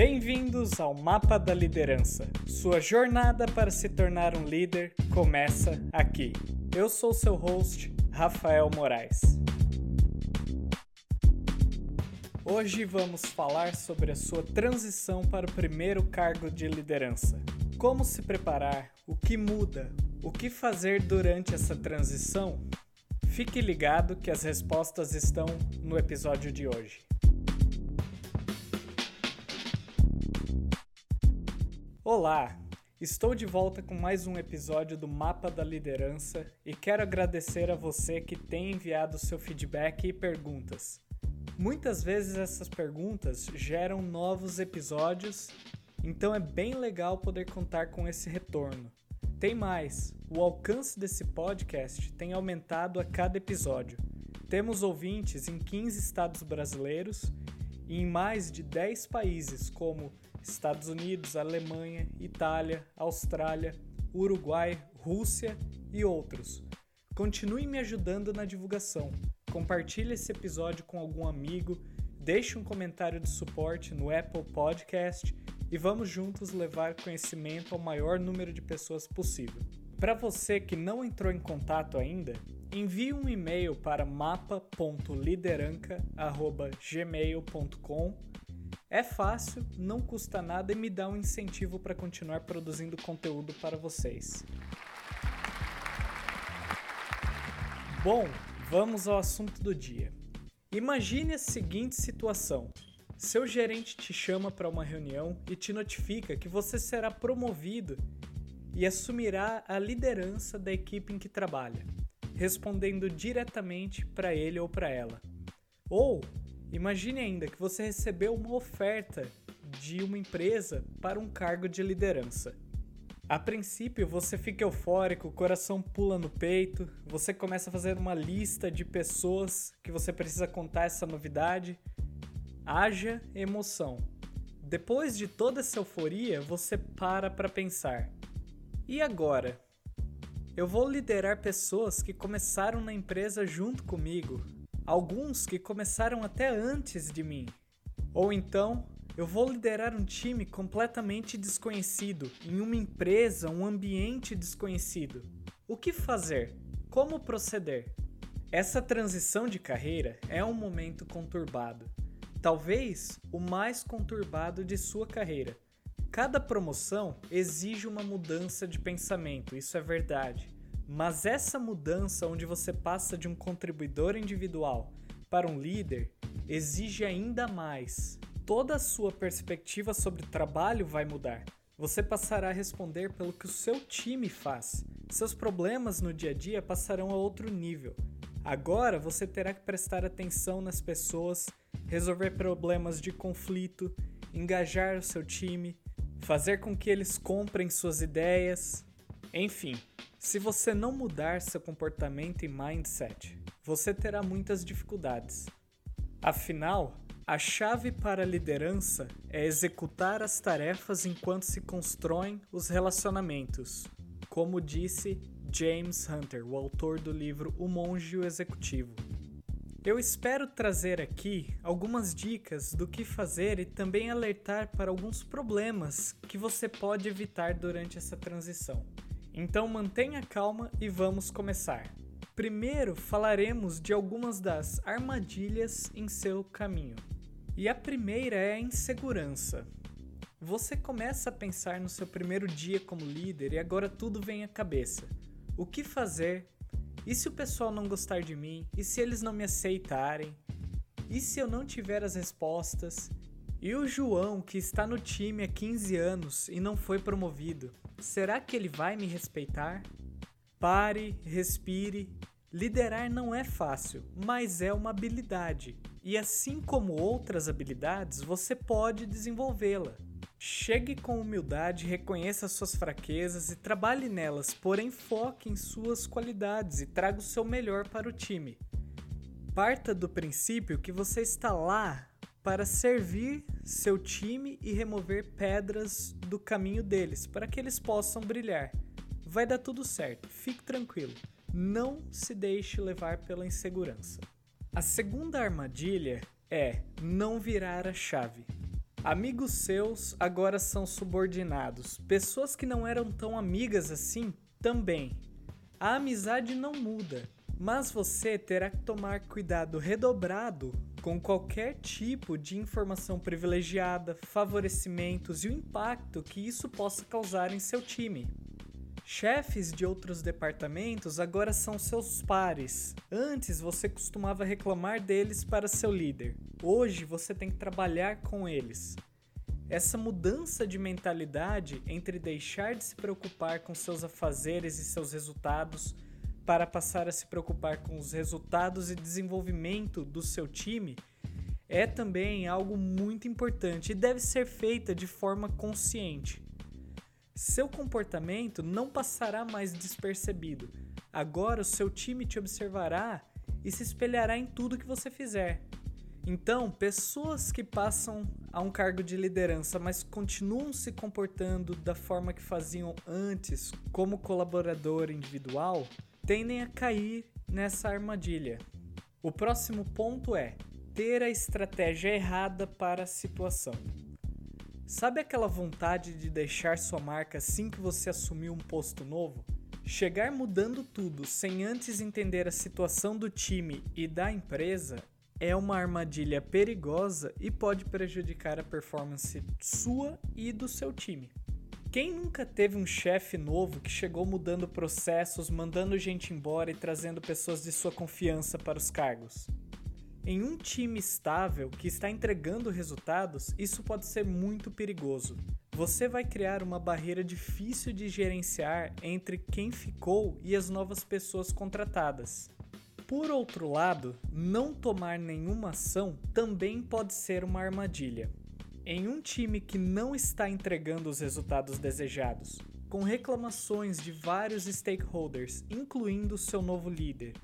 Bem-vindos ao Mapa da Liderança. Sua jornada para se tornar um líder começa aqui. Eu sou seu host, Rafael Moraes. Hoje vamos falar sobre a sua transição para o primeiro cargo de liderança. Como se preparar, o que muda, o que fazer durante essa transição? Fique ligado que as respostas estão no episódio de hoje. Olá! Estou de volta com mais um episódio do Mapa da Liderança e quero agradecer a você que tem enviado seu feedback e perguntas. Muitas vezes essas perguntas geram novos episódios, então é bem legal poder contar com esse retorno. Tem mais: o alcance desse podcast tem aumentado a cada episódio. Temos ouvintes em 15 estados brasileiros e em mais de 10 países, como Estados Unidos, Alemanha, Itália, Austrália, Uruguai, Rússia e outros. Continue me ajudando na divulgação. Compartilhe esse episódio com algum amigo, deixe um comentário de suporte no Apple Podcast e vamos juntos levar conhecimento ao maior número de pessoas possível. Para você que não entrou em contato ainda, envie um e-mail para mapa.lideranca@gmail.com é fácil, não custa nada e me dá um incentivo para continuar produzindo conteúdo para vocês. Bom, vamos ao assunto do dia. Imagine a seguinte situação: seu gerente te chama para uma reunião e te notifica que você será promovido e assumirá a liderança da equipe em que trabalha, respondendo diretamente para ele ou para ela. Ou Imagine ainda que você recebeu uma oferta de uma empresa para um cargo de liderança. A princípio, você fica eufórico, o coração pula no peito, você começa a fazer uma lista de pessoas que você precisa contar essa novidade. Haja emoção. Depois de toda essa euforia, você para para pensar: e agora? Eu vou liderar pessoas que começaram na empresa junto comigo, alguns que começaram até antes de mim. Ou então, eu vou liderar um time completamente desconhecido, em uma empresa, um ambiente desconhecido. O que fazer? Como proceder? Essa transição de carreira é um momento conturbado. Talvez o mais conturbado de sua carreira. Cada promoção exige uma mudança de pensamento, isso é verdade. Mas essa mudança, onde você passa de um contribuidor individual para um líder, exige ainda mais. Toda a sua perspectiva sobre trabalho vai mudar. Você passará a responder pelo que o seu time faz. Seus problemas no dia a dia passarão a outro nível. Agora você terá que prestar atenção nas pessoas, resolver problemas de conflito, engajar o seu time, fazer com que eles comprem suas ideias, enfim, se você não mudar seu comportamento e mindset, você terá muitas dificuldades. Afinal, a chave para a liderança é executar as tarefas enquanto se constroem os relacionamentos, como disse James Hunter, o autor do livro O Monge e o Executivo. Eu espero trazer aqui algumas dicas do que fazer e também alertar para alguns problemas que você pode evitar durante essa transição. Então mantenha calma e vamos começar. Primeiro falaremos de algumas das armadilhas em seu caminho. E a primeira é a insegurança. Você começa a pensar no seu primeiro dia como líder e agora tudo vem à cabeça. O que fazer? E se o pessoal não gostar de mim? E se eles não me aceitarem? E se eu não tiver as respostas? E o João, que está no time há 15 anos e não foi promovido, será que ele vai me respeitar? Pare, respire. Liderar não é fácil, mas é uma habilidade. E assim como outras habilidades, você pode desenvolvê-la. Chegue com humildade, reconheça suas fraquezas e trabalhe nelas, porém foque em suas qualidades e traga o seu melhor para o time. Parta do princípio que você está lá para servir seu time e remover pedras do caminho deles, para que eles possam brilhar. Vai dar tudo certo, fique tranquilo. Não se deixe levar pela insegurança. A segunda armadilha é não virar a chave. Amigos seus agora são subordinados. Pessoas que não eram tão amigas assim também. A amizade não muda, mas você terá que tomar cuidado redobrado com qualquer tipo de informação privilegiada, favorecimentos e o impacto que isso possa causar em seu time. Chefes de outros departamentos agora são seus pares. Antes você costumava reclamar deles para seu líder. Hoje você tem que trabalhar com eles. Essa mudança de mentalidade entre deixar de se preocupar com seus afazeres e seus resultados para passar a se preocupar com os resultados e desenvolvimento do seu time é também algo muito importante e deve ser feita de forma consciente. Seu comportamento não passará mais despercebido. Agora o seu time te observará e se espelhará em tudo que você fizer. Então, pessoas que passam a um cargo de liderança, mas continuam se comportando da forma que faziam antes, como colaborador individual, tendem a cair nessa armadilha. O próximo ponto é ter a estratégia errada para a situação. Sabe aquela vontade de deixar sua marca assim que você assumiu um posto novo? Chegar mudando tudo sem antes entender a situação do time e da empresa é uma armadilha perigosa e pode prejudicar a performance sua e do seu time. Quem nunca teve um chefe novo que chegou mudando processos, mandando gente embora e trazendo pessoas de sua confiança para os cargos? Em um time estável que está entregando resultados, isso pode ser muito perigoso. Você vai criar uma barreira difícil de gerenciar entre quem ficou e as novas pessoas contratadas. Por outro lado, não tomar nenhuma ação também pode ser uma armadilha. Em um time que não está entregando os resultados desejados, com reclamações de vários stakeholders, incluindo seu novo líder,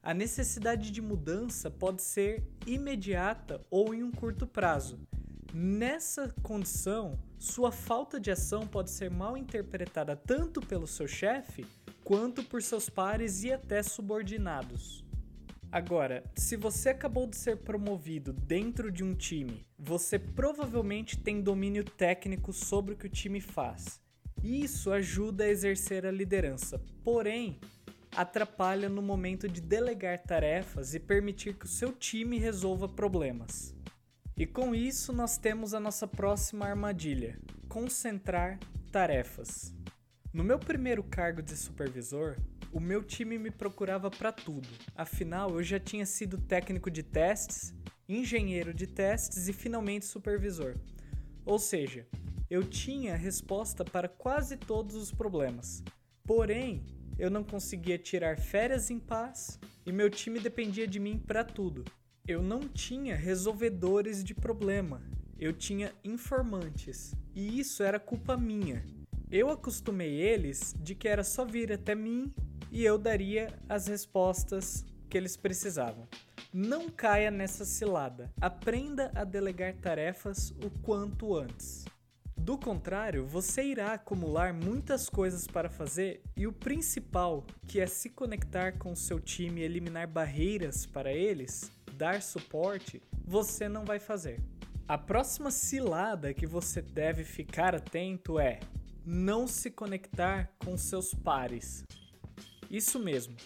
a necessidade de mudança pode ser imediata ou em um curto prazo. Nessa condição, sua falta de ação pode ser mal interpretada tanto pelo seu chefe quanto por seus pares e até subordinados. Agora, se você acabou de ser promovido dentro de um time, você provavelmente tem domínio técnico sobre o que o time faz. Isso ajuda a exercer a liderança. Porém, atrapalha no momento de delegar tarefas e permitir que o seu time resolva problemas. E com isso, nós temos a nossa próxima armadilha: concentrar tarefas. No meu primeiro cargo de supervisor, o meu time me procurava para tudo, afinal eu já tinha sido técnico de testes, engenheiro de testes e finalmente supervisor. Ou seja, eu tinha resposta para quase todos os problemas. Porém, eu não conseguia tirar férias em paz e meu time dependia de mim para tudo. Eu não tinha resolvedores de problema, eu tinha informantes e isso era culpa minha. Eu acostumei eles de que era só vir até mim e eu daria as respostas que eles precisavam. Não caia nessa cilada. Aprenda a delegar tarefas o quanto antes. Do contrário, você irá acumular muitas coisas para fazer e o principal, que é se conectar com o seu time e eliminar barreiras para eles, dar suporte, você não vai fazer. A próxima cilada que você deve ficar atento é não se conectar com seus pares. Isso mesmo.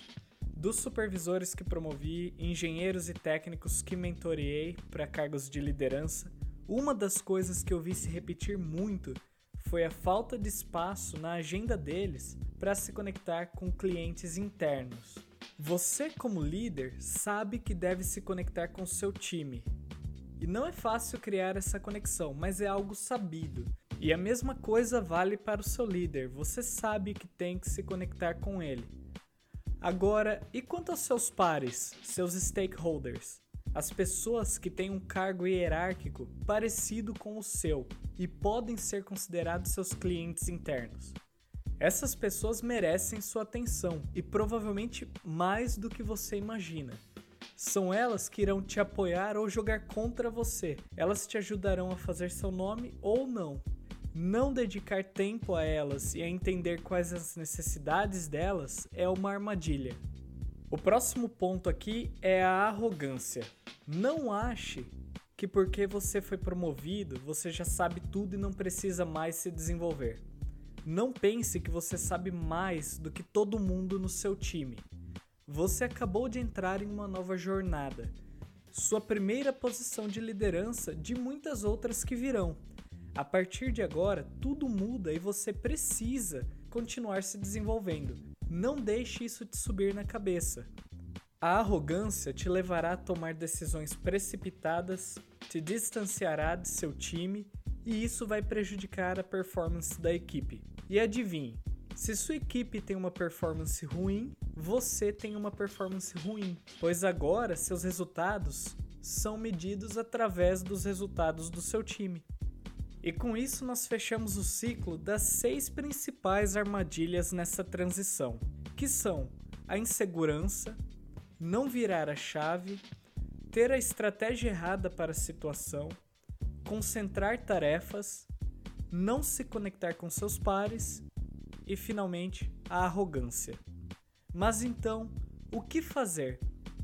Dos supervisores que promovi, engenheiros e técnicos que mentoreei para cargos de liderança, uma das coisas que eu vi se repetir muito foi a falta de espaço na agenda deles para se conectar com clientes internos. Você, como líder, sabe que deve se conectar com seu time. E não é fácil criar essa conexão, mas é algo sabido. E a mesma coisa vale para o seu líder, você sabe que tem que se conectar com ele. Agora, e quanto aos seus pares, seus stakeholders? as pessoas que têm um cargo hierárquico parecido com o seu e podem ser considerados seus clientes internos. Essas pessoas merecem sua atenção e provavelmente mais do que você imagina. São elas que irão te apoiar ou jogar contra você. Elas te ajudarão a fazer seu nome ou não. Não dedicar tempo a elas e a entender quais as necessidades delas é uma armadilha. O próximo ponto aqui é a arrogância. Não ache que porque você foi promovido, você já sabe tudo e não precisa mais se desenvolver. Não pense que você sabe mais do que todo mundo no seu time. Você acabou de entrar em uma nova jornada, sua primeira posição de liderança de muitas outras que virão. A partir de agora, tudo muda e você precisa continuar se desenvolvendo. Não deixe isso te subir na cabeça. A arrogância te levará a tomar decisões precipitadas, te distanciará de seu time e isso vai prejudicar a performance da equipe. E adivinhe, se sua equipe tem uma performance ruim, você tem uma performance ruim, pois agora seus resultados são medidos através dos resultados do seu time. E com isso nós fechamos o ciclo das seis principais armadilhas nessa transição, que são a insegurança, não virar a chave, ter a estratégia errada para a situação, concentrar tarefas, não se conectar com seus pares e, finalmente, a arrogância. Mas então, o que fazer?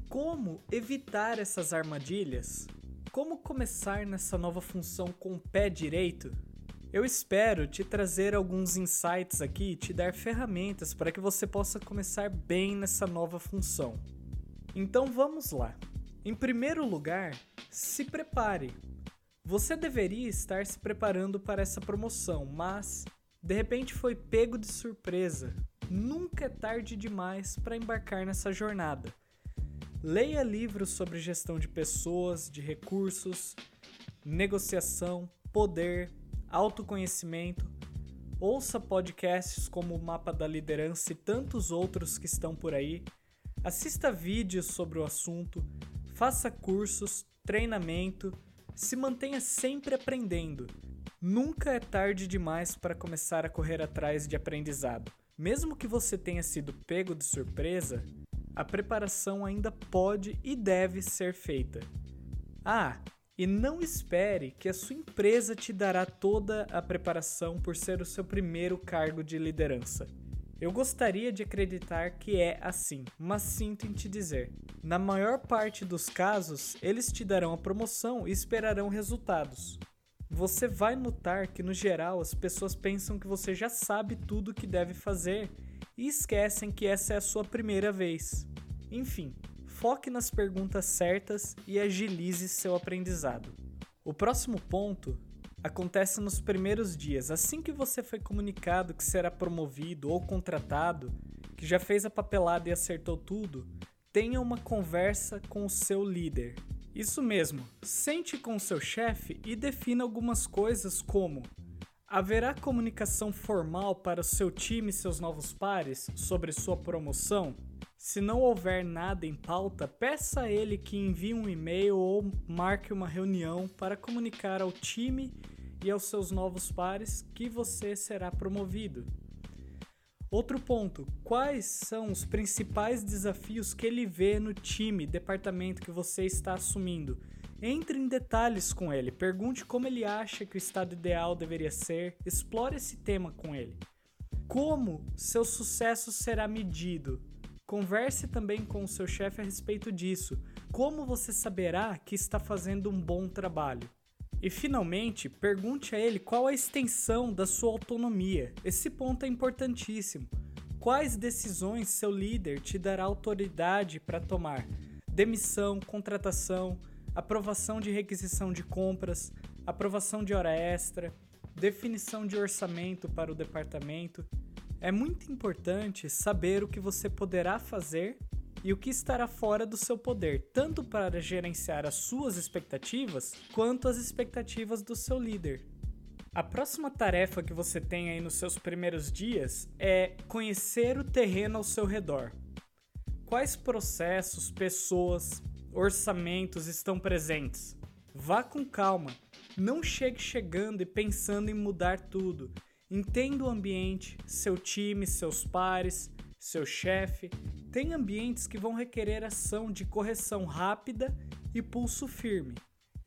Como evitar essas armadilhas? Como começar nessa nova função com o pé direito? Eu espero te trazer alguns insights aqui e te dar ferramentas para que você possa começar bem nessa nova função. Então vamos lá. Em primeiro lugar, se prepare. Você deveria estar se preparando para essa promoção, mas de repente foi pego de surpresa. Nunca é tarde demais para embarcar nessa jornada. Leia livros sobre gestão de pessoas, de recursos, negociação, poder, autoconhecimento. Ouça podcasts como o Mapa da Liderança e tantos outros que estão por aí assista vídeos sobre o assunto, faça cursos, treinamento, se mantenha sempre aprendendo. Nunca é tarde demais para começar a correr atrás de aprendizado. Mesmo que você tenha sido pego de surpresa, a preparação ainda pode e deve ser feita. Ah, e não espere que a sua empresa te dará toda a preparação por ser o seu primeiro cargo de liderança. Eu gostaria de acreditar que é assim, mas sinto em te dizer. Na maior parte dos casos, eles te darão a promoção e esperarão resultados. Você vai notar que, no geral, as pessoas pensam que você já sabe tudo o que deve fazer e esquecem que essa é a sua primeira vez. Enfim, foque nas perguntas certas e agilize seu aprendizado. O próximo ponto acontece nos primeiros dias. Assim que você foi comunicado que será promovido ou contratado, que já fez a papelada e acertou tudo, tenha uma conversa com o seu líder. Isso mesmo, sente com o seu chefe e defina algumas coisas como Haverá comunicação formal para o seu time e seus novos pares sobre sua promoção? Se não houver nada em pauta, peça a ele que envie um e-mail ou marque uma reunião para comunicar ao time e aos seus novos pares que você será promovido. Outro ponto: quais são os principais desafios que ele vê no time, departamento que você está assumindo? Entre em detalhes com ele, pergunte como ele acha que o estado ideal deveria ser, explore esse tema com ele. Como seu sucesso será medido? Converse também com o seu chefe a respeito disso. Como você saberá que está fazendo um bom trabalho? E finalmente, pergunte a ele qual a extensão da sua autonomia. Esse ponto é importantíssimo. Quais decisões seu líder te dará autoridade para tomar? Demissão, contratação, aprovação de requisição de compras, aprovação de hora extra, definição de orçamento para o departamento. É muito importante saber o que você poderá fazer e o que estará fora do seu poder, tanto para gerenciar as suas expectativas quanto as expectativas do seu líder. A próxima tarefa que você tem aí nos seus primeiros dias é conhecer o terreno ao seu redor. Quais processos, pessoas, orçamentos estão presentes? Vá com calma. Não chegue chegando e pensando em mudar tudo. Entenda o ambiente, seu time, seus pares, seu chefe, tem ambientes que vão requerer ação de correção rápida e pulso firme.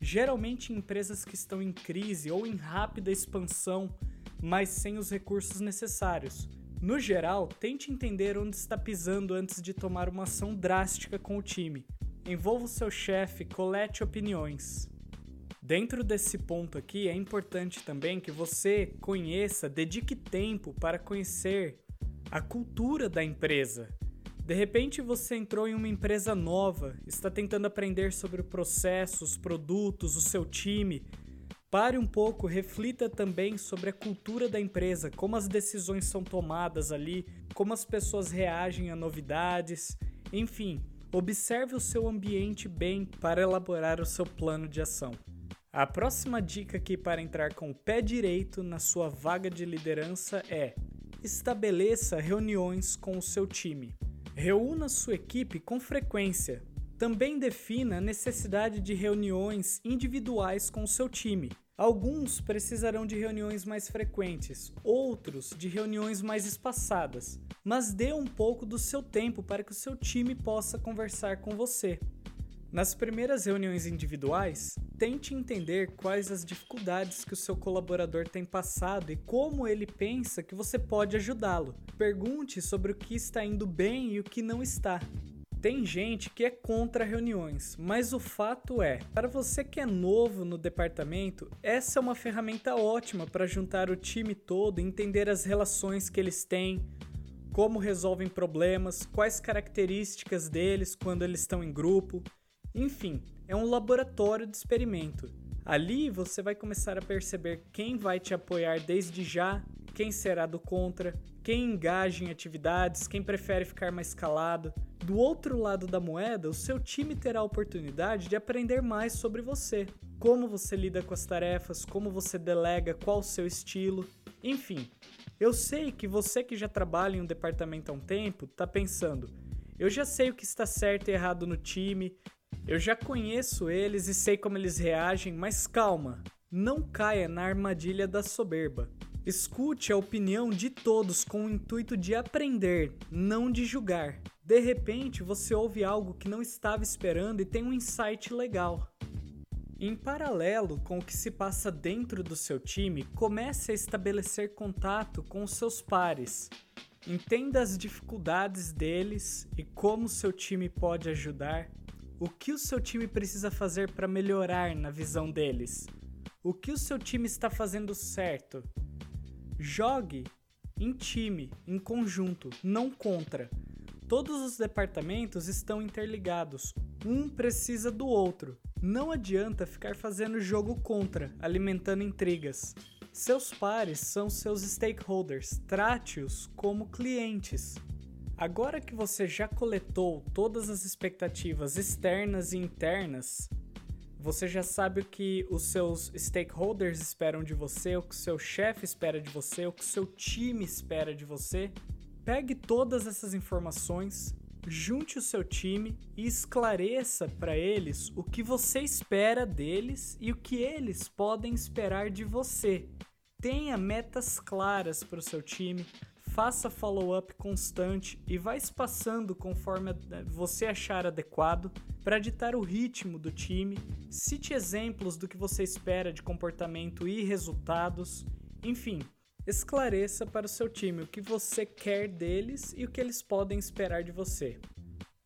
Geralmente em empresas que estão em crise ou em rápida expansão, mas sem os recursos necessários. No geral, tente entender onde está pisando antes de tomar uma ação drástica com o time. Envolva o seu chefe, colete opiniões. Dentro desse ponto aqui, é importante também que você conheça, dedique tempo para conhecer a cultura da empresa. De repente você entrou em uma empresa nova, está tentando aprender sobre processos, produtos, o seu time. Pare um pouco, reflita também sobre a cultura da empresa, como as decisões são tomadas ali, como as pessoas reagem a novidades, enfim, observe o seu ambiente bem para elaborar o seu plano de ação. A próxima dica aqui para entrar com o pé direito na sua vaga de liderança é: estabeleça reuniões com o seu time. Reúna sua equipe com frequência. Também defina a necessidade de reuniões individuais com o seu time. Alguns precisarão de reuniões mais frequentes, outros de reuniões mais espaçadas, mas dê um pouco do seu tempo para que o seu time possa conversar com você. Nas primeiras reuniões individuais, tente entender quais as dificuldades que o seu colaborador tem passado e como ele pensa que você pode ajudá-lo. Pergunte sobre o que está indo bem e o que não está. Tem gente que é contra reuniões, mas o fato é, para você que é novo no departamento, essa é uma ferramenta ótima para juntar o time todo entender as relações que eles têm, como resolvem problemas, quais características deles quando eles estão em grupo. Enfim, é um laboratório de experimento. Ali você vai começar a perceber quem vai te apoiar desde já, quem será do contra, quem engaja em atividades, quem prefere ficar mais calado. Do outro lado da moeda, o seu time terá a oportunidade de aprender mais sobre você, como você lida com as tarefas, como você delega, qual o seu estilo, enfim. Eu sei que você que já trabalha em um departamento há um tempo está pensando: eu já sei o que está certo e errado no time, eu já conheço eles e sei como eles reagem, mas calma, não caia na armadilha da soberba. Escute a opinião de todos com o intuito de aprender, não de julgar. De repente, você ouve algo que não estava esperando e tem um insight legal. Em paralelo com o que se passa dentro do seu time, comece a estabelecer contato com os seus pares. Entenda as dificuldades deles e como seu time pode ajudar. O que o seu time precisa fazer para melhorar na visão deles? O que o seu time está fazendo certo? Jogue em time, em conjunto, não contra. Todos os departamentos estão interligados, um precisa do outro. Não adianta ficar fazendo jogo contra, alimentando intrigas. Seus pares são seus stakeholders, trate-os como clientes. Agora que você já coletou todas as expectativas externas e internas, você já sabe o que os seus stakeholders esperam de você, o que seu chefe espera de você, o que seu time espera de você. Pegue todas essas informações, junte o seu time e esclareça para eles o que você espera deles e o que eles podem esperar de você. Tenha metas claras para o seu time, faça follow-up constante e vá espaçando conforme você achar adequado para ditar o ritmo do time, cite exemplos do que você espera de comportamento e resultados, enfim, esclareça para o seu time o que você quer deles e o que eles podem esperar de você.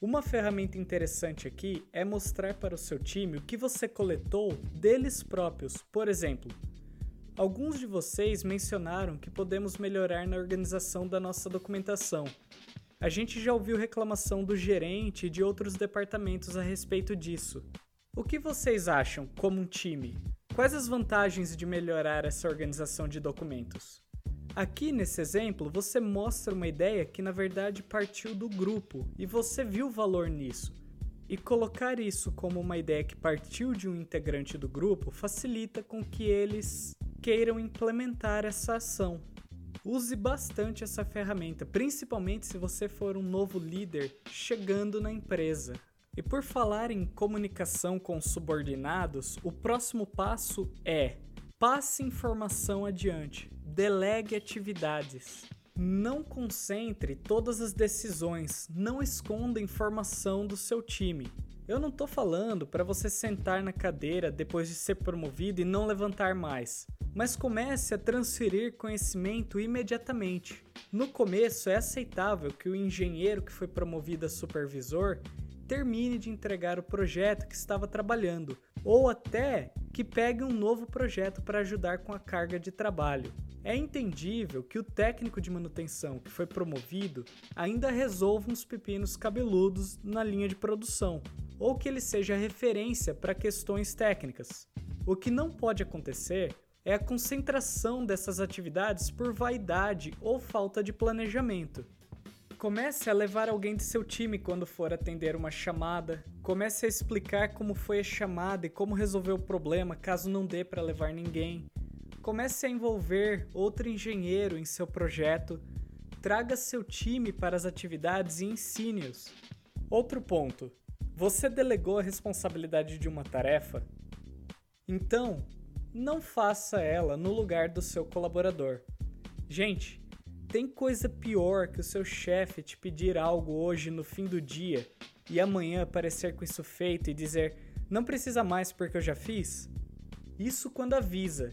Uma ferramenta interessante aqui é mostrar para o seu time o que você coletou deles próprios. Por exemplo, Alguns de vocês mencionaram que podemos melhorar na organização da nossa documentação. A gente já ouviu reclamação do gerente e de outros departamentos a respeito disso. O que vocês acham como um time? Quais as vantagens de melhorar essa organização de documentos? Aqui nesse exemplo, você mostra uma ideia que na verdade partiu do grupo e você viu valor nisso. E colocar isso como uma ideia que partiu de um integrante do grupo facilita com que eles queiram implementar essa ação. Use bastante essa ferramenta, principalmente se você for um novo líder chegando na empresa. E por falar em comunicação com subordinados, o próximo passo é: passe informação adiante, delegue atividades. Não concentre todas as decisões, não esconda informação do seu time. Eu não estou falando para você sentar na cadeira depois de ser promovido e não levantar mais mas comece a transferir conhecimento imediatamente. No começo, é aceitável que o engenheiro que foi promovido a supervisor termine de entregar o projeto que estava trabalhando, ou até que pegue um novo projeto para ajudar com a carga de trabalho. É entendível que o técnico de manutenção que foi promovido ainda resolva uns pepinos cabeludos na linha de produção, ou que ele seja referência para questões técnicas. O que não pode acontecer é a concentração dessas atividades por vaidade ou falta de planejamento. Comece a levar alguém de seu time quando for atender uma chamada. Comece a explicar como foi a chamada e como resolver o problema caso não dê para levar ninguém. Comece a envolver outro engenheiro em seu projeto. Traga seu time para as atividades e ensine-os. Outro ponto: você delegou a responsabilidade de uma tarefa? Então, não faça ela no lugar do seu colaborador. Gente, tem coisa pior que o seu chefe te pedir algo hoje no fim do dia e amanhã aparecer com isso feito e dizer não precisa mais porque eu já fiz? Isso quando avisa.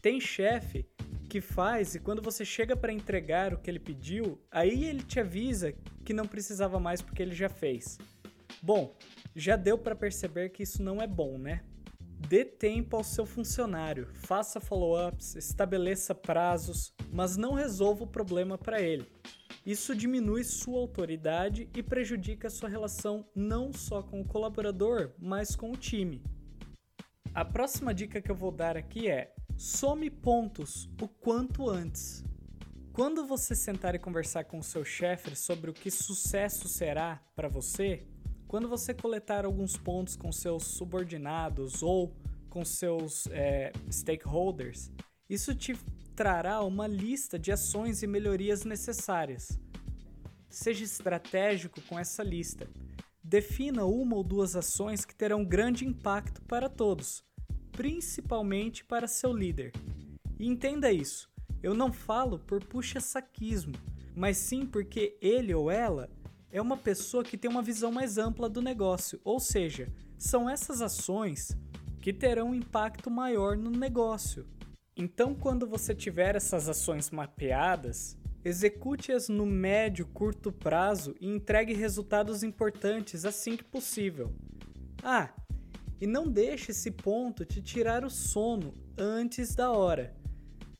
Tem chefe que faz e quando você chega para entregar o que ele pediu, aí ele te avisa que não precisava mais porque ele já fez. Bom, já deu para perceber que isso não é bom, né? Dê tempo ao seu funcionário, faça follow-ups, estabeleça prazos, mas não resolva o problema para ele. Isso diminui sua autoridade e prejudica sua relação não só com o colaborador, mas com o time. A próxima dica que eu vou dar aqui é: some pontos o quanto antes. Quando você sentar e conversar com o seu chefe sobre o que sucesso será para você, quando você coletar alguns pontos com seus subordinados ou com seus é, stakeholders, isso te trará uma lista de ações e melhorias necessárias. Seja estratégico com essa lista. Defina uma ou duas ações que terão grande impacto para todos, principalmente para seu líder. E entenda isso, eu não falo por puxa-saquismo, mas sim porque ele ou ela é uma pessoa que tem uma visão mais ampla do negócio, ou seja, são essas ações que terão um impacto maior no negócio. Então, quando você tiver essas ações mapeadas, execute-as no médio, curto prazo e entregue resultados importantes assim que possível. Ah, e não deixe esse ponto te tirar o sono antes da hora.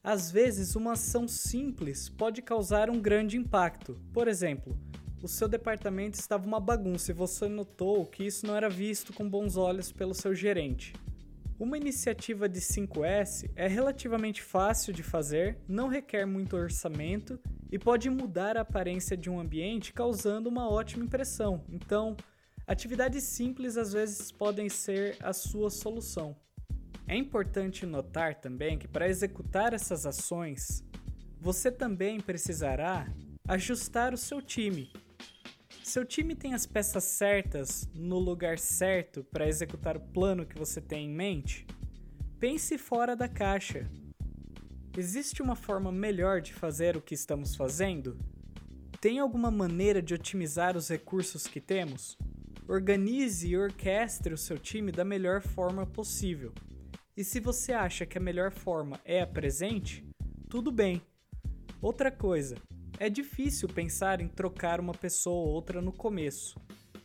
Às vezes, uma ação simples pode causar um grande impacto. Por exemplo, o seu departamento estava uma bagunça e você notou que isso não era visto com bons olhos pelo seu gerente. Uma iniciativa de 5S é relativamente fácil de fazer, não requer muito orçamento e pode mudar a aparência de um ambiente causando uma ótima impressão. Então, atividades simples às vezes podem ser a sua solução. É importante notar também que para executar essas ações, você também precisará ajustar o seu time seu time tem as peças certas no lugar certo para executar o plano que você tem em mente? Pense fora da caixa. Existe uma forma melhor de fazer o que estamos fazendo? Tem alguma maneira de otimizar os recursos que temos? Organize e orquestre o seu time da melhor forma possível. E se você acha que a melhor forma é a presente, tudo bem. Outra coisa, é difícil pensar em trocar uma pessoa ou outra no começo,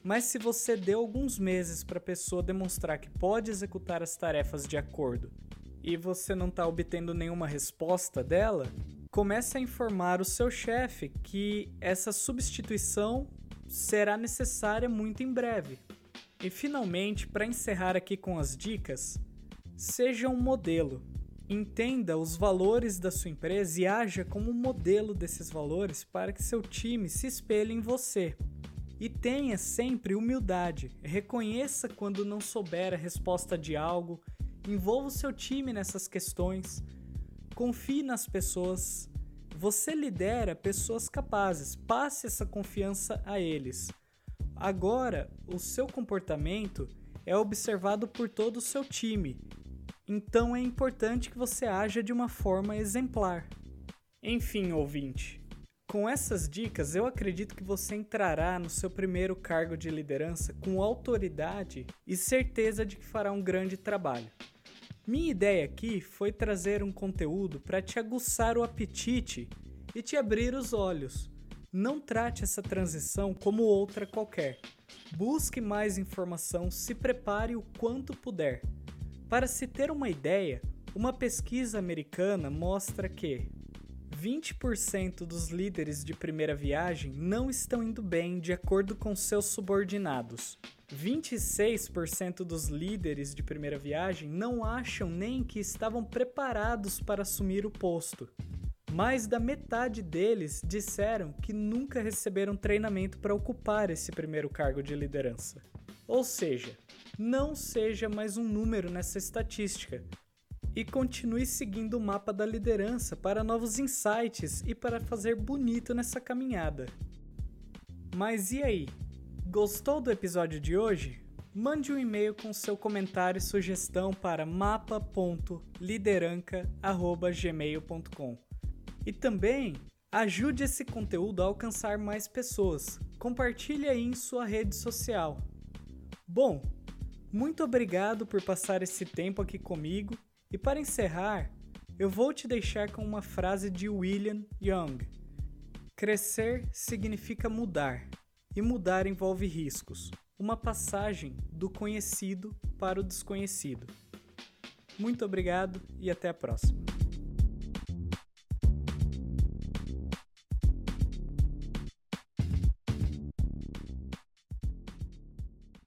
mas se você deu alguns meses para a pessoa demonstrar que pode executar as tarefas de acordo e você não está obtendo nenhuma resposta dela, comece a informar o seu chefe que essa substituição será necessária muito em breve. E finalmente, para encerrar aqui com as dicas, seja um modelo. Entenda os valores da sua empresa e haja como modelo desses valores para que seu time se espelhe em você. E tenha sempre humildade. Reconheça quando não souber a resposta de algo. Envolva o seu time nessas questões. Confie nas pessoas. Você lidera pessoas capazes. Passe essa confiança a eles. Agora, o seu comportamento é observado por todo o seu time então é importante que você haja de uma forma exemplar. Enfim, ouvinte, com essas dicas eu acredito que você entrará no seu primeiro cargo de liderança com autoridade e certeza de que fará um grande trabalho. Minha ideia aqui foi trazer um conteúdo para te aguçar o apetite e te abrir os olhos. Não trate essa transição como outra qualquer. Busque mais informação, se prepare o quanto puder. Para se ter uma ideia, uma pesquisa americana mostra que 20% dos líderes de primeira viagem não estão indo bem de acordo com seus subordinados. 26% dos líderes de primeira viagem não acham nem que estavam preparados para assumir o posto. Mais da metade deles disseram que nunca receberam treinamento para ocupar esse primeiro cargo de liderança. Ou seja, não seja mais um número nessa estatística e continue seguindo o mapa da liderança para novos insights e para fazer bonito nessa caminhada. Mas e aí? Gostou do episódio de hoje? Mande um e-mail com seu comentário e sugestão para mapa.lideranca.gmail.com E também ajude esse conteúdo a alcançar mais pessoas. Compartilhe aí em sua rede social. Bom, muito obrigado por passar esse tempo aqui comigo e para encerrar, eu vou te deixar com uma frase de William Young. Crescer significa mudar e mudar envolve riscos uma passagem do conhecido para o desconhecido. Muito obrigado e até a próxima.